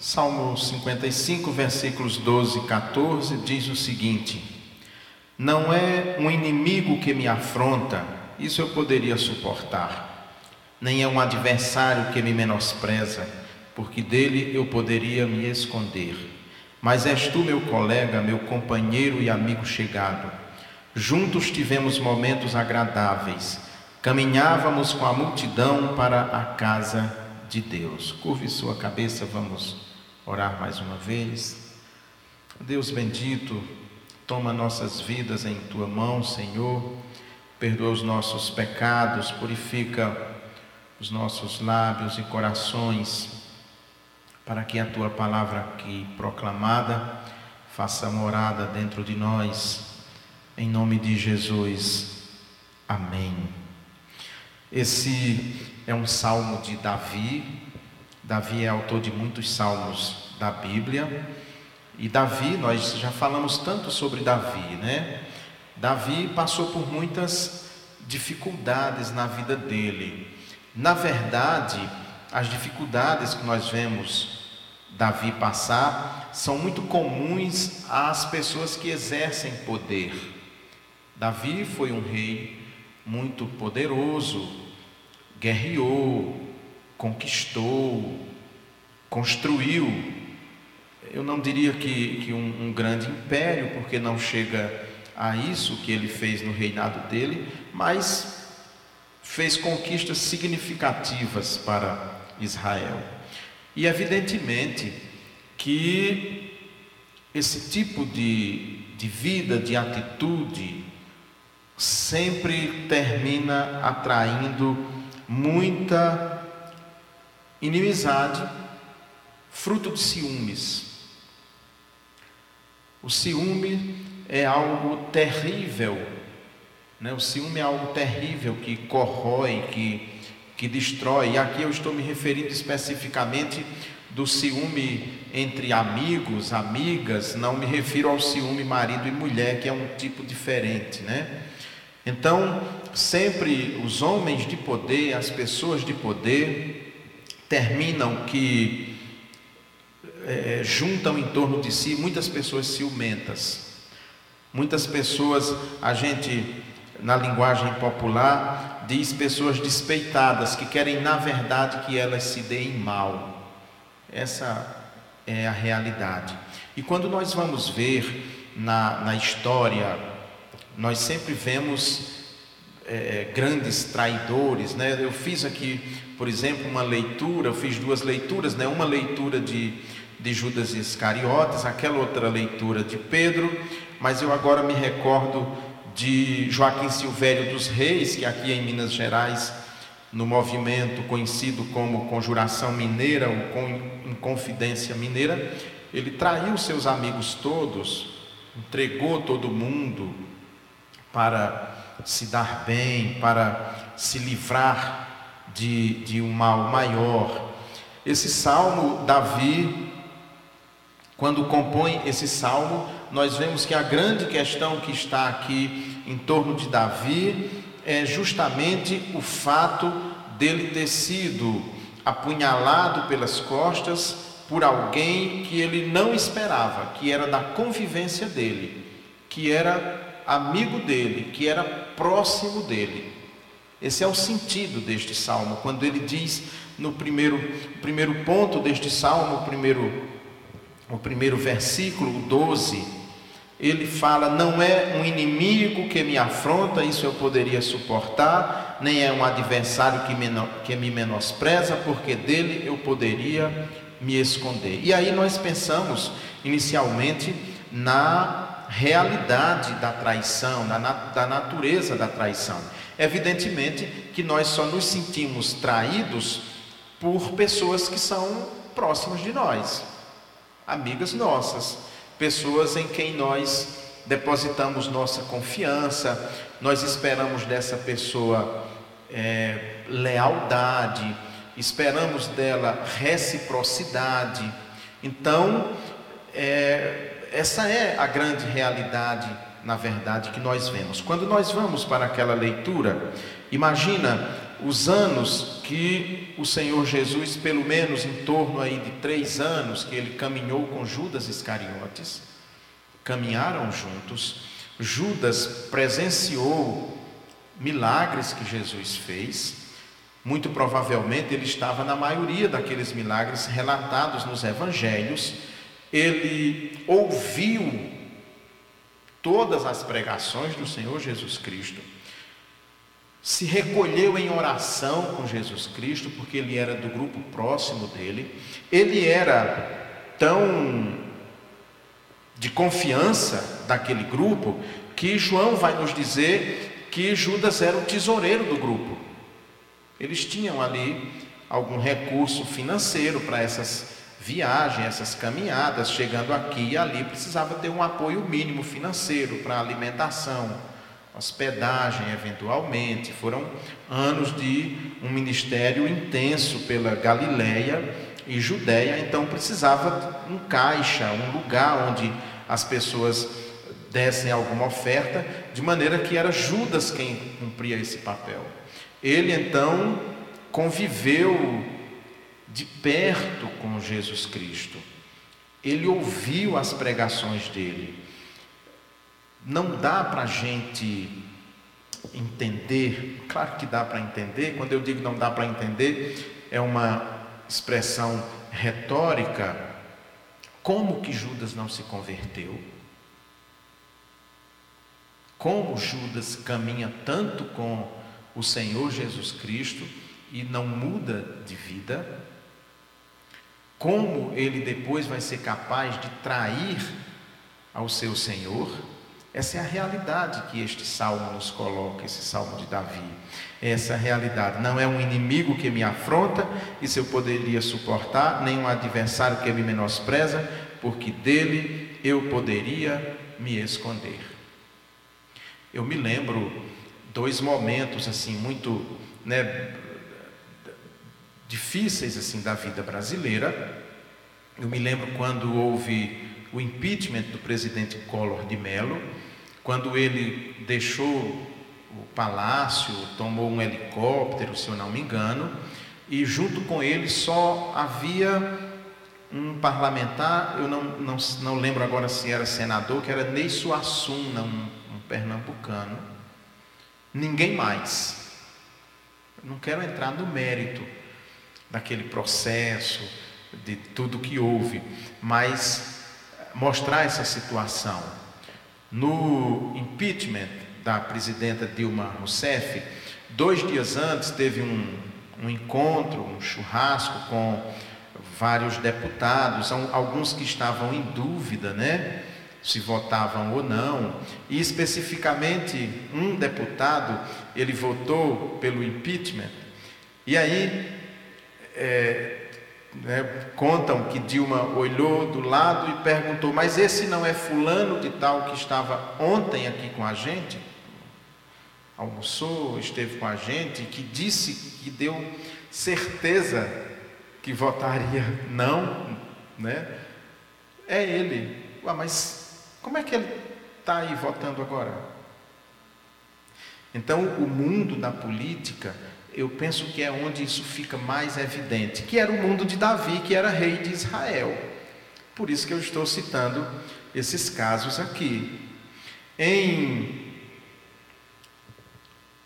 Salmo 55, versículos 12 e 14 diz o seguinte: Não é um inimigo que me afronta, isso eu poderia suportar, nem é um adversário que me menospreza, porque dele eu poderia me esconder. Mas és tu, meu colega, meu companheiro e amigo chegado. Juntos tivemos momentos agradáveis, caminhávamos com a multidão para a casa de Deus. Curve sua cabeça, vamos orar mais uma vez. Deus bendito, toma nossas vidas em tua mão, Senhor. Perdoa os nossos pecados, purifica os nossos lábios e corações, para que a tua palavra aqui proclamada faça morada dentro de nós. Em nome de Jesus. Amém. Esse é um salmo de Davi, Davi é autor de muitos salmos da Bíblia. E Davi, nós já falamos tanto sobre Davi, né? Davi passou por muitas dificuldades na vida dele. Na verdade, as dificuldades que nós vemos Davi passar são muito comuns às pessoas que exercem poder. Davi foi um rei muito poderoso, guerreou, conquistou, construiu, eu não diria que, que um, um grande império, porque não chega a isso que ele fez no reinado dele, mas fez conquistas significativas para Israel. E evidentemente que esse tipo de, de vida, de atitude, sempre termina atraindo muita Inimizade, fruto de ciúmes. O ciúme é algo terrível, né? o ciúme é algo terrível que corrói, que, que destrói. E aqui eu estou me referindo especificamente do ciúme entre amigos, amigas, não me refiro ao ciúme marido e mulher, que é um tipo diferente, né? Então, sempre os homens de poder, as pessoas de poder, terminam que é, juntam em torno de si muitas pessoas ciumentas. Muitas pessoas, a gente, na linguagem popular, diz pessoas despeitadas, que querem, na verdade, que elas se deem mal. Essa é a realidade. E quando nós vamos ver na, na história, nós sempre vemos é, grandes traidores, né? Eu fiz aqui, por exemplo, uma leitura, eu fiz duas leituras, né? Uma leitura de, de Judas Iscariotes, aquela outra leitura de Pedro, mas eu agora me recordo de Joaquim Silvério dos Reis, que aqui em Minas Gerais, no movimento conhecido como Conjuração Mineira ou Inconfidência Mineira, ele traiu seus amigos todos, entregou todo mundo para se dar bem, para se livrar de, de um mal maior. Esse salmo, Davi, quando compõe esse salmo, nós vemos que a grande questão que está aqui em torno de Davi é justamente o fato dele ter sido apunhalado pelas costas por alguém que ele não esperava, que era da convivência dele, que era amigo dele, que era próximo dele. Esse é o sentido deste salmo, quando ele diz no primeiro, primeiro ponto deste salmo, o primeiro, o primeiro versículo, 12, ele fala: Não é um inimigo que me afronta, isso eu poderia suportar, nem é um adversário que me, que me menospreza, porque dele eu poderia me esconder. E aí nós pensamos inicialmente na realidade da traição, da, da natureza da traição. Evidentemente que nós só nos sentimos traídos por pessoas que são próximas de nós, amigas nossas, pessoas em quem nós depositamos nossa confiança, nós esperamos dessa pessoa é, lealdade, esperamos dela reciprocidade. Então, é, essa é a grande realidade, na verdade, que nós vemos. Quando nós vamos para aquela leitura, imagina os anos que o Senhor Jesus, pelo menos em torno aí de três anos, que ele caminhou com Judas Iscariotes, caminharam juntos, Judas presenciou milagres que Jesus fez, muito provavelmente ele estava na maioria daqueles milagres relatados nos evangelhos, ele ouviu todas as pregações do Senhor Jesus Cristo, se recolheu em oração com Jesus Cristo, porque ele era do grupo próximo dele, ele era tão de confiança daquele grupo que João vai nos dizer que Judas era o tesoureiro do grupo. Eles tinham ali algum recurso financeiro para essas viagens, essas caminhadas, chegando aqui e ali, precisava ter um apoio mínimo financeiro para alimentação, hospedagem, eventualmente. Foram anos de um ministério intenso pela Galileia e Judéia, então precisava um caixa, um lugar onde as pessoas dessem alguma oferta, de maneira que era Judas quem cumpria esse papel. Ele então conviveu de perto com Jesus Cristo. Ele ouviu as pregações dele. Não dá para a gente entender, claro que dá para entender, quando eu digo não dá para entender, é uma expressão retórica. Como que Judas não se converteu? Como Judas caminha tanto com o Senhor Jesus Cristo e não muda de vida? Como ele depois vai ser capaz de trair ao seu Senhor. Essa é a realidade que este salmo nos coloca, esse salmo de Davi. Essa é realidade. Não é um inimigo que me afronta, isso eu poderia suportar, nem um adversário que me menospreza, porque dele eu poderia me esconder. Eu me lembro dois momentos assim muito, né, difíceis assim da vida brasileira. Eu me lembro quando houve o impeachment do presidente Collor de Mello, quando ele deixou o palácio, tomou um helicóptero, se eu não me engano, e junto com ele só havia um parlamentar, eu não, não, não lembro agora se era senador, que era Ney Suassuna, um, um pernambucano. Ninguém mais. não quero entrar no mérito daquele processo, de tudo que houve, mas mostrar essa situação. No impeachment da presidenta Dilma Rousseff, dois dias antes teve um, um encontro, um churrasco com vários deputados, alguns que estavam em dúvida, né? Se votavam ou não, e especificamente um deputado, ele votou pelo impeachment, e aí é, né, contam que Dilma olhou do lado e perguntou: Mas esse não é Fulano de Tal que estava ontem aqui com a gente? Almoçou, esteve com a gente, que disse que deu certeza que votaria não, né? É ele. Ué, mas como é que ele está aí votando agora? Então, o mundo da política eu penso que é onde isso fica mais evidente, que era o mundo de Davi, que era rei de Israel. Por isso que eu estou citando esses casos aqui. Em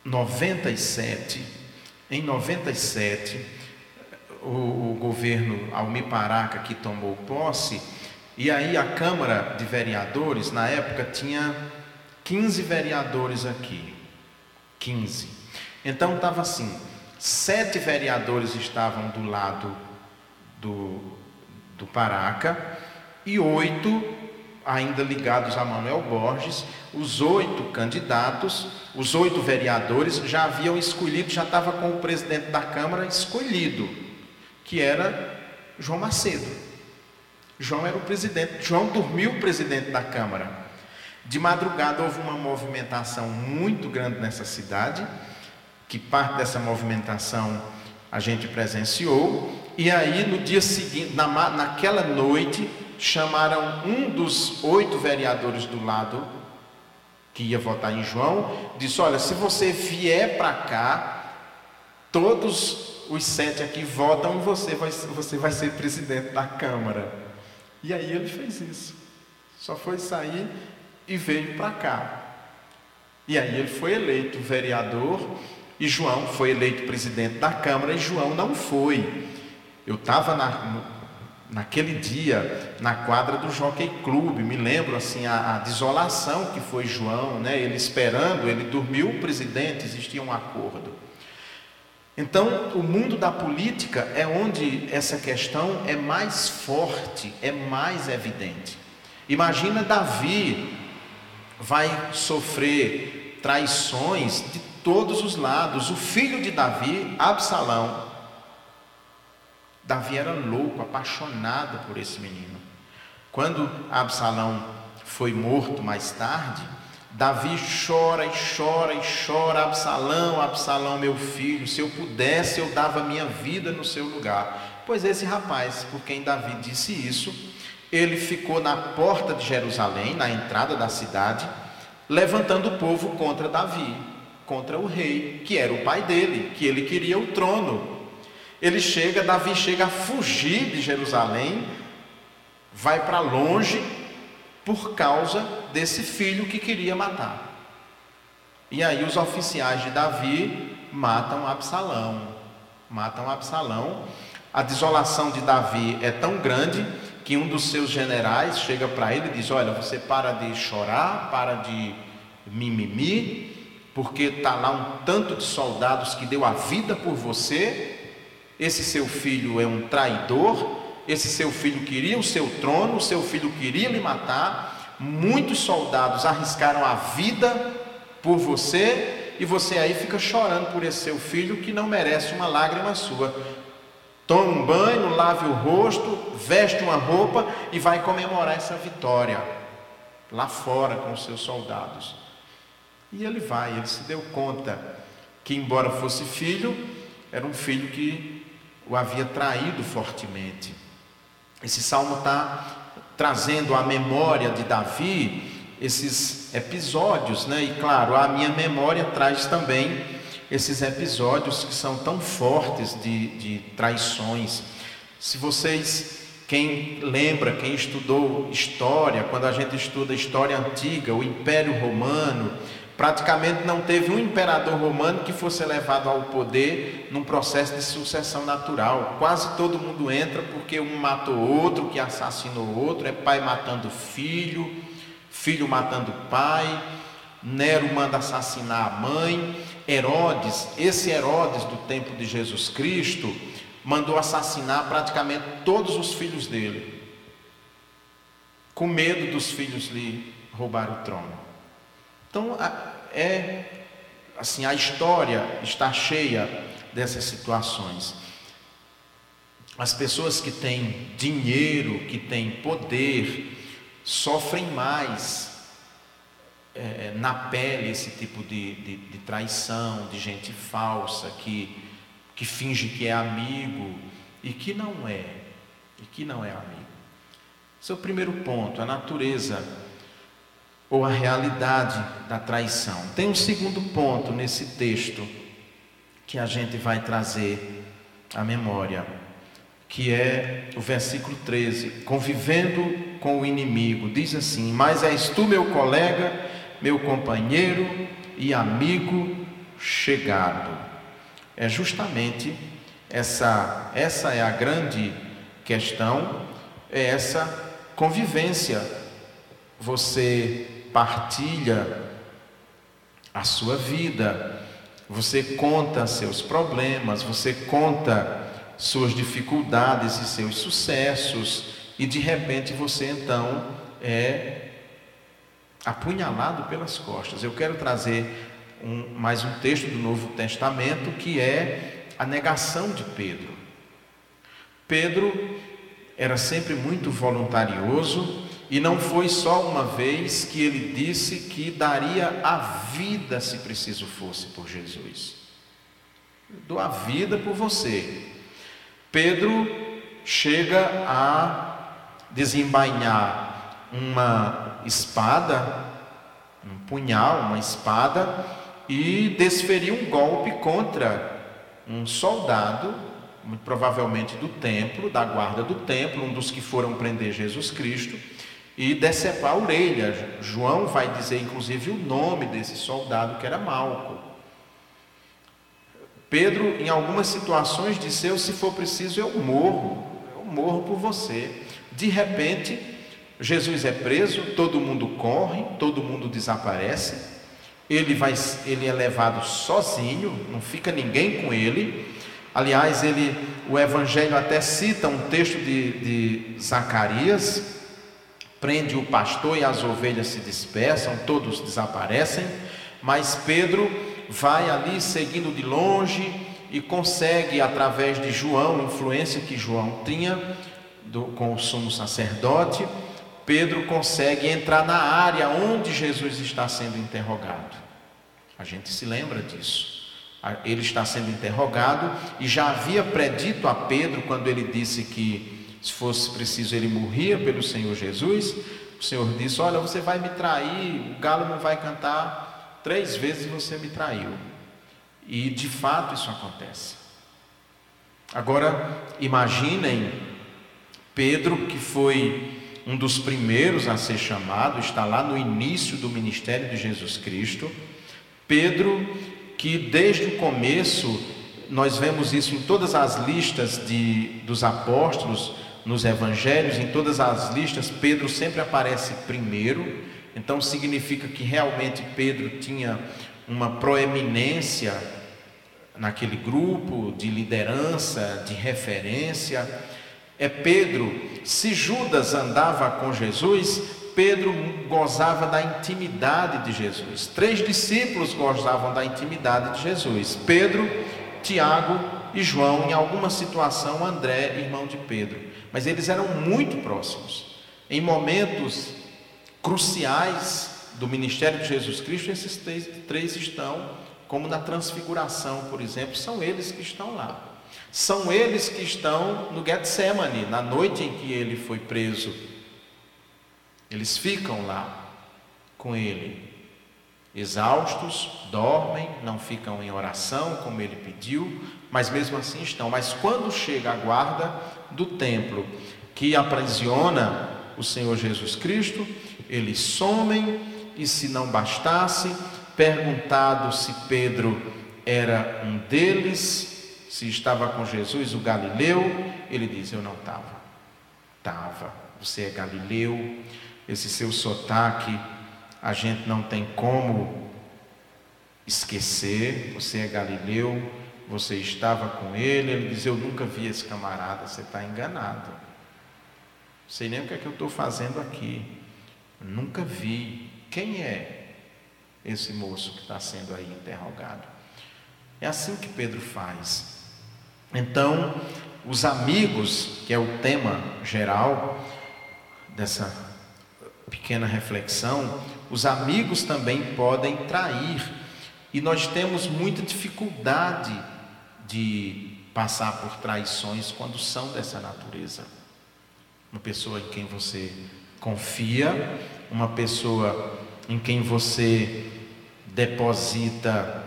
97, em 97, o, o governo Almir Paraca que tomou posse, e aí a Câmara de Vereadores, na época, tinha 15 vereadores aqui. 15. Então estava assim: sete vereadores estavam do lado do, do Paraca e oito ainda ligados a Manuel Borges. Os oito candidatos, os oito vereadores já haviam escolhido, já estava com o presidente da Câmara escolhido, que era João Macedo. João era o presidente, João dormiu o presidente da Câmara. De madrugada houve uma movimentação muito grande nessa cidade que parte dessa movimentação a gente presenciou, e aí no dia seguinte, na, naquela noite, chamaram um dos oito vereadores do lado que ia votar em João, disse: Olha, se você vier para cá, todos os sete aqui votam e você vai, você vai ser presidente da Câmara. E aí ele fez isso. Só foi sair e veio para cá. E aí ele foi eleito vereador e João foi eleito presidente da Câmara e João não foi. Eu estava na, naquele dia na quadra do Jockey Club, me lembro assim a, a, desolação que foi João, né? Ele esperando, ele dormiu o presidente, existia um acordo. Então, o mundo da política é onde essa questão é mais forte, é mais evidente. Imagina Davi vai sofrer traições de todos os lados. O filho de Davi, Absalão, Davi era louco, apaixonado por esse menino. Quando Absalão foi morto mais tarde, Davi chora e chora e chora, Absalão, Absalão, meu filho, se eu pudesse eu dava minha vida no seu lugar. Pois esse rapaz, por quem Davi disse isso, ele ficou na porta de Jerusalém, na entrada da cidade, levantando o povo contra Davi, contra o rei, que era o pai dele, que ele queria o trono. Ele chega, Davi chega a fugir de Jerusalém, vai para longe por causa desse filho que queria matar. E aí os oficiais de Davi matam Absalão. Matam Absalão. A desolação de Davi é tão grande que um dos seus generais chega para ele e diz: Olha, você para de chorar, para de mimimi, porque está lá um tanto de soldados que deu a vida por você. Esse seu filho é um traidor. Esse seu filho queria o seu trono, o seu filho queria lhe matar. Muitos soldados arriscaram a vida por você e você aí fica chorando por esse seu filho que não merece uma lágrima sua. Toma um banho, lave o rosto, veste uma roupa e vai comemorar essa vitória lá fora com os seus soldados. E ele vai, ele se deu conta que, embora fosse filho, era um filho que o havia traído fortemente. Esse salmo está trazendo à memória de Davi esses episódios, né? E claro, a minha memória traz também esses episódios que são tão fortes de, de traições. Se vocês, quem lembra, quem estudou história, quando a gente estuda história antiga, o Império Romano, praticamente não teve um imperador romano que fosse levado ao poder num processo de sucessão natural. Quase todo mundo entra porque um matou outro, que assassinou outro, é pai matando filho, filho matando pai, Nero manda assassinar a mãe. Herodes, esse Herodes do tempo de Jesus Cristo, mandou assassinar praticamente todos os filhos dele, com medo dos filhos lhe roubar o trono. Então, é assim, a história está cheia dessas situações. As pessoas que têm dinheiro, que têm poder, sofrem mais é, é, na pele esse tipo de, de, de, traição, de gente falsa que, que finge que é amigo e que não é, e que não é amigo. Esse é o primeiro ponto, a natureza ou a realidade da traição. Tem um segundo ponto nesse texto que a gente vai trazer à memória, que é o versículo 13: convivendo com o inimigo, diz assim: Mas és tu, meu colega, meu companheiro e amigo chegado. É justamente essa, essa é a grande questão, é essa convivência. Você partilha a sua vida, você conta seus problemas, você conta suas dificuldades e seus sucessos, e de repente você então é apunhalado pelas costas. Eu quero trazer um, mais um texto do Novo Testamento que é a negação de Pedro. Pedro era sempre muito voluntarioso e não foi só uma vez que ele disse que daria a vida se preciso fosse por Jesus. Dou a vida por você. Pedro chega a desembainhar uma espada, um punhal, uma espada, e desferiu um golpe contra um soldado, muito provavelmente do templo, da guarda do templo, um dos que foram prender Jesus Cristo, e decepar a orelha. João vai dizer, inclusive, o nome desse soldado, que era Malco. Pedro, em algumas situações, disse: Eu, se for preciso, eu morro, eu morro por você. De repente, Jesus é preso, todo mundo corre, todo mundo desaparece. Ele, vai, ele é levado sozinho, não fica ninguém com ele. Aliás, ele, o Evangelho até cita um texto de, de Zacarias, prende o pastor e as ovelhas se dispersam, todos desaparecem, mas Pedro vai ali seguindo de longe e consegue, através de João, influência que João tinha do, com o sumo sacerdote, Pedro consegue entrar na área onde Jesus está sendo interrogado. A gente se lembra disso. Ele está sendo interrogado e já havia predito a Pedro quando ele disse que se fosse preciso ele morria pelo Senhor Jesus. O Senhor disse: Olha, você vai me trair, o galo não vai cantar Três vezes você me traiu. E de fato isso acontece. Agora, imaginem Pedro, que foi um dos primeiros a ser chamado, está lá no início do ministério de Jesus Cristo. Pedro, que desde o começo, nós vemos isso em todas as listas de, dos apóstolos, nos evangelhos, em todas as listas, Pedro sempre aparece primeiro. Então significa que realmente Pedro tinha uma proeminência naquele grupo de liderança, de referência. É Pedro, se Judas andava com Jesus, Pedro gozava da intimidade de Jesus. Três discípulos gozavam da intimidade de Jesus: Pedro, Tiago e João, em alguma situação, André, irmão de Pedro. Mas eles eram muito próximos. Em momentos cruciais do ministério de Jesus Cristo, esses três, três estão, como na transfiguração, por exemplo, são eles que estão lá. São eles que estão no Getsemane, na noite em que ele foi preso. Eles ficam lá com ele, exaustos, dormem, não ficam em oração como ele pediu, mas mesmo assim estão. Mas quando chega a guarda do templo que aprisiona o Senhor Jesus Cristo, eles somem, e se não bastasse, perguntado se Pedro era um deles, se estava com Jesus, o Galileu, ele diz: Eu não estava. Estava. Você é Galileu, esse seu sotaque, a gente não tem como esquecer. Você é Galileu, você estava com ele. Ele diz: Eu nunca vi esse camarada, você está enganado. Não sei nem o que é que eu estou fazendo aqui. Nunca vi. Quem é esse moço que está sendo aí interrogado? É assim que Pedro faz. Então, os amigos, que é o tema geral dessa pequena reflexão, os amigos também podem trair. E nós temos muita dificuldade de passar por traições quando são dessa natureza. Uma pessoa em quem você confia, uma pessoa em quem você deposita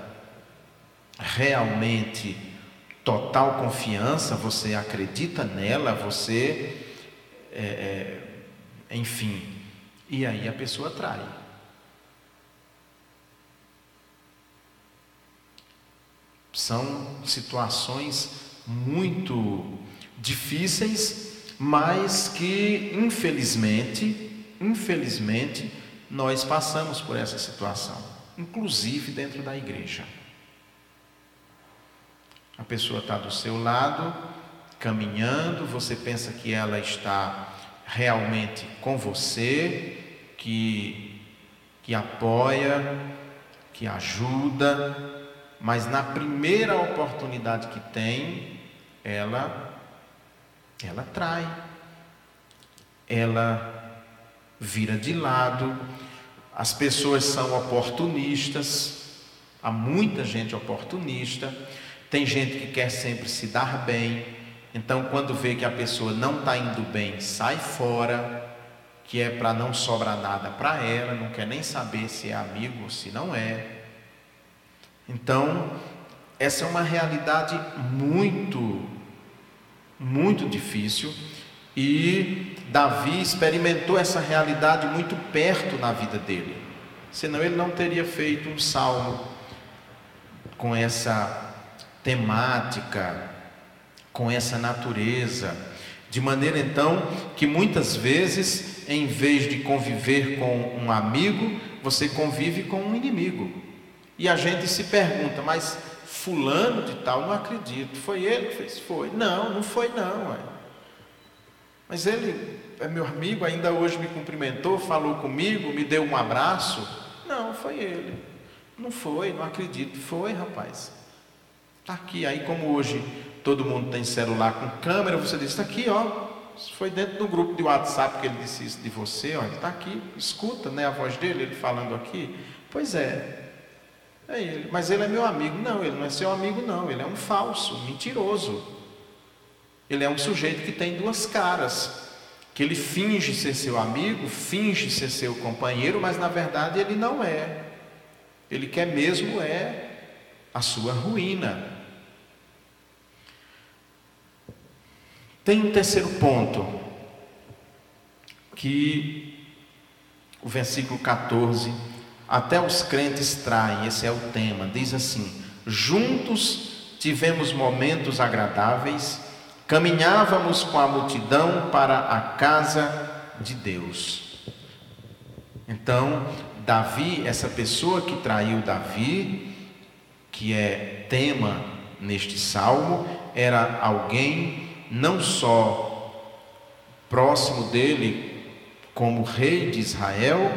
realmente total confiança, você acredita nela, você, é, é, enfim, e aí a pessoa trai. São situações muito difíceis mas que infelizmente, infelizmente, nós passamos por essa situação, inclusive dentro da igreja. A pessoa está do seu lado, caminhando, você pensa que ela está realmente com você, que, que apoia, que ajuda, mas na primeira oportunidade que tem, ela ela trai, ela vira de lado, as pessoas são oportunistas, há muita gente oportunista, tem gente que quer sempre se dar bem, então quando vê que a pessoa não está indo bem, sai fora, que é para não sobrar nada para ela, não quer nem saber se é amigo ou se não é. Então, essa é uma realidade muito, muito difícil e Davi experimentou essa realidade muito perto na vida dele. Senão ele não teria feito um salmo com essa temática, com essa natureza, de maneira então que muitas vezes, em vez de conviver com um amigo, você convive com um inimigo. E a gente se pergunta, mas fulano de tal, não acredito, foi ele que fez? Foi. Não, não foi não. Ué. Mas ele é meu amigo, ainda hoje me cumprimentou, falou comigo, me deu um abraço. Não, foi ele. Não foi, não acredito. Foi, rapaz. Está aqui. Aí, como hoje todo mundo tem celular com câmera, você diz: está aqui, ó. Foi dentro do grupo de WhatsApp que ele disse isso de você, olha, está aqui, escuta né, a voz dele, ele falando aqui. Pois é, é ele. Mas ele é meu amigo. Não, ele não é seu amigo, não. Ele é um falso, mentiroso. Ele é um sujeito que tem duas caras. Que ele finge ser seu amigo, finge ser seu companheiro, mas na verdade ele não é. Ele quer mesmo é a sua ruína. Tem um terceiro ponto, que o versículo 14 até os crentes traem, esse é o tema. Diz assim: Juntos tivemos momentos agradáveis, caminhávamos com a multidão para a casa de Deus. Então, Davi, essa pessoa que traiu Davi, que é tema neste salmo, era alguém não só próximo dele como rei de Israel,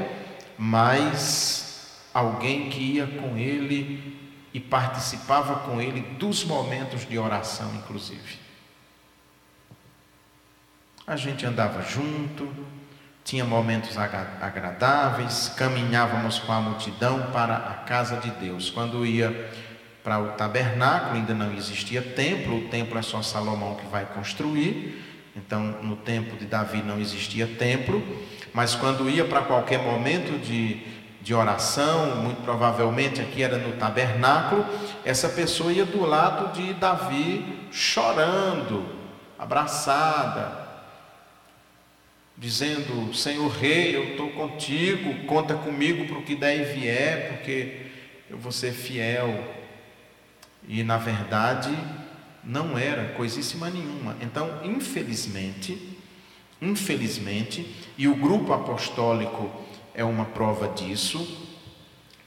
mas alguém que ia com ele e participava com ele dos momentos de oração, inclusive. A gente andava junto, tinha momentos agradáveis, caminhávamos com a multidão para a casa de Deus. Quando ia para o tabernáculo, ainda não existia templo, o templo é só Salomão que vai construir. Então, no tempo de Davi não existia templo, mas quando ia para qualquer momento de, de oração, muito provavelmente aqui era no tabernáculo, essa pessoa ia do lado de Davi chorando, abraçada, dizendo: Senhor Rei, eu estou contigo, conta comigo para o que der e vier, porque eu vou ser fiel. E na verdade, não era coisíssima nenhuma. Então, infelizmente, infelizmente, e o grupo apostólico é uma prova disso,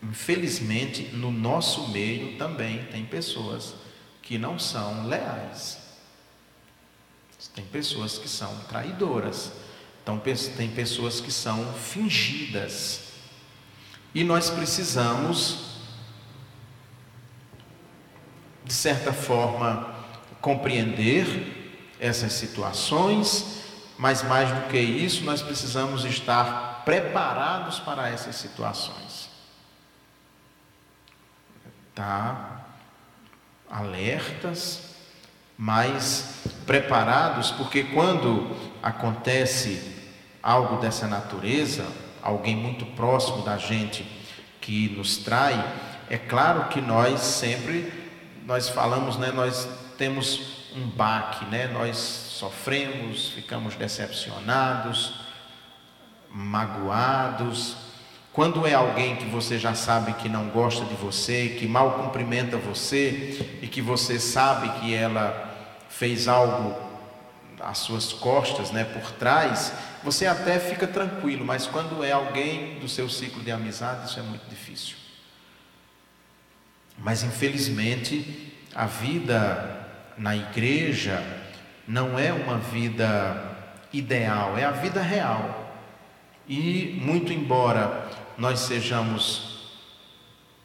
infelizmente, no nosso meio também tem pessoas que não são leais. Tem pessoas que são traidoras. Então, tem pessoas que são fingidas. E nós precisamos, de certa forma, compreender essas situações, mas mais do que isso, nós precisamos estar preparados para essas situações. Tá alertas, mas preparados, porque quando acontece algo dessa natureza, alguém muito próximo da gente que nos trai, é claro que nós sempre nós falamos, né, nós temos um baque, né? Nós sofremos, ficamos decepcionados, magoados. Quando é alguém que você já sabe que não gosta de você, que mal cumprimenta você e que você sabe que ela fez algo às suas costas, né, por trás, você até fica tranquilo, mas quando é alguém do seu ciclo de amizade, isso é muito difícil. Mas infelizmente, a vida na igreja não é uma vida ideal, é a vida real. E muito embora nós sejamos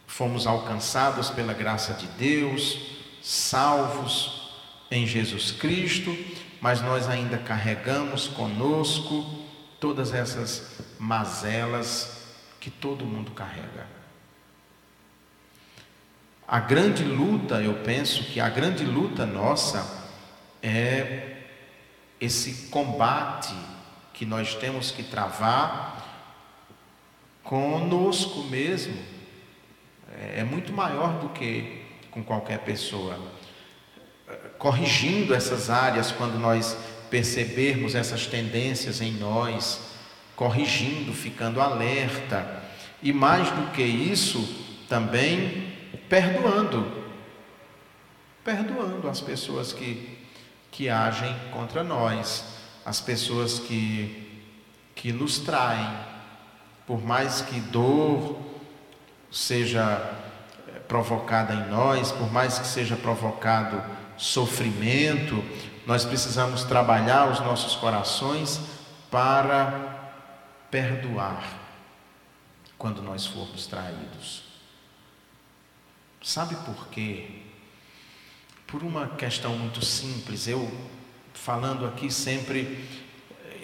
fomos alcançados pela graça de Deus, salvos em Jesus Cristo, mas nós ainda carregamos conosco todas essas mazelas que todo mundo carrega. A grande luta, eu penso que a grande luta nossa é esse combate que nós temos que travar conosco mesmo. É muito maior do que com qualquer pessoa, corrigindo essas áreas quando nós percebermos essas tendências em nós, corrigindo, ficando alerta, e mais do que isso, também perdoando. Perdoando as pessoas que, que agem contra nós, as pessoas que, que nos traem, por mais que dor seja eh, provocada em nós, por mais que seja provocado sofrimento, nós precisamos trabalhar os nossos corações para perdoar quando nós formos traídos. Sabe por quê? Por uma questão muito simples, eu falando aqui sempre,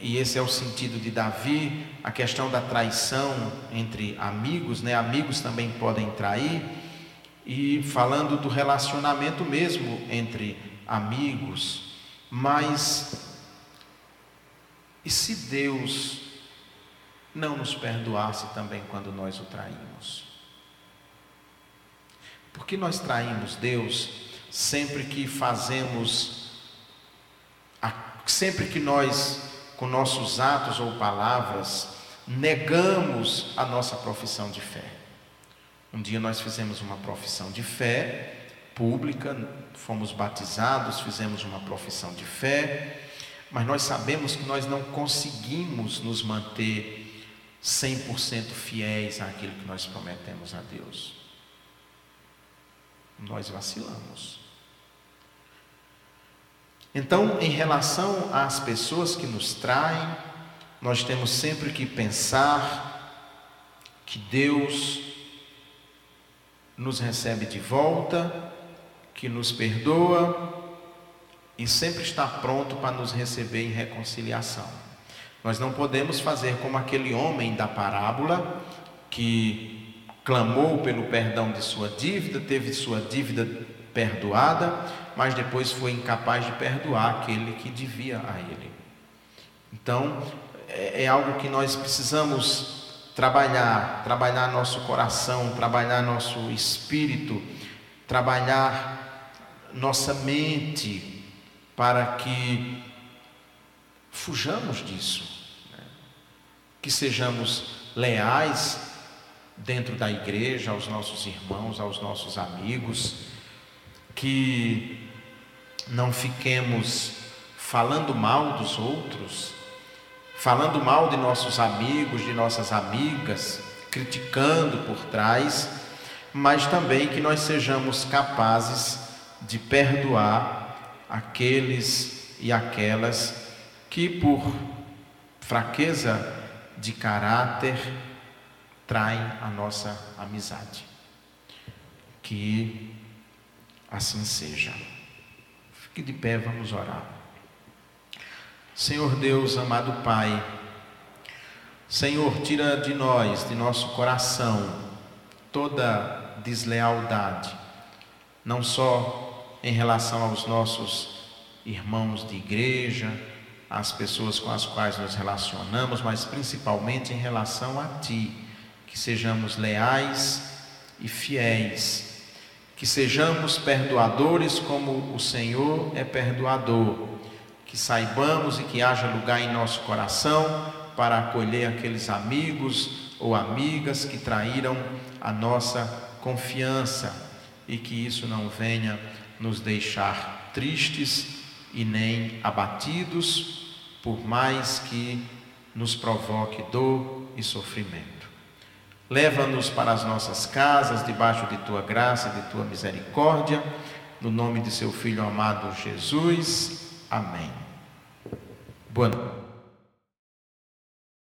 e esse é o sentido de Davi, a questão da traição entre amigos, né? Amigos também podem trair, e falando do relacionamento mesmo entre amigos, mas e se Deus não nos perdoasse também quando nós o traímos? Porque nós traímos Deus sempre que fazemos, sempre que nós, com nossos atos ou palavras, negamos a nossa profissão de fé. Um dia nós fizemos uma profissão de fé pública, fomos batizados, fizemos uma profissão de fé, mas nós sabemos que nós não conseguimos nos manter 100% fiéis àquilo que nós prometemos a Deus. Nós vacilamos. Então, em relação às pessoas que nos traem, nós temos sempre que pensar que Deus nos recebe de volta que nos perdoa e sempre está pronto para nos receber em reconciliação. Nós não podemos fazer como aquele homem da parábola que clamou pelo perdão de sua dívida, teve sua dívida perdoada, mas depois foi incapaz de perdoar aquele que devia a ele. Então, é, é algo que nós precisamos trabalhar, trabalhar nosso coração, trabalhar nosso espírito, trabalhar nossa mente para que fujamos disso, né? que sejamos leais dentro da igreja, aos nossos irmãos, aos nossos amigos, que não fiquemos falando mal dos outros, falando mal de nossos amigos, de nossas amigas, criticando por trás, mas também que nós sejamos capazes de perdoar aqueles e aquelas que, por fraqueza de caráter, traem a nossa amizade. Que assim seja. Fique de pé, vamos orar. Senhor Deus, amado Pai, Senhor, tira de nós, de nosso coração, toda deslealdade, não só em relação aos nossos irmãos de igreja, às pessoas com as quais nos relacionamos, mas principalmente em relação a Ti, que sejamos leais e fiéis, que sejamos perdoadores como o Senhor é perdoador, que saibamos e que haja lugar em nosso coração para acolher aqueles amigos ou amigas que traíram a nossa confiança e que isso não venha nos deixar tristes e nem abatidos, por mais que nos provoque dor e sofrimento. Leva-nos para as nossas casas, debaixo de tua graça de tua misericórdia, no nome de seu Filho amado Jesus. Amém. Boa noite.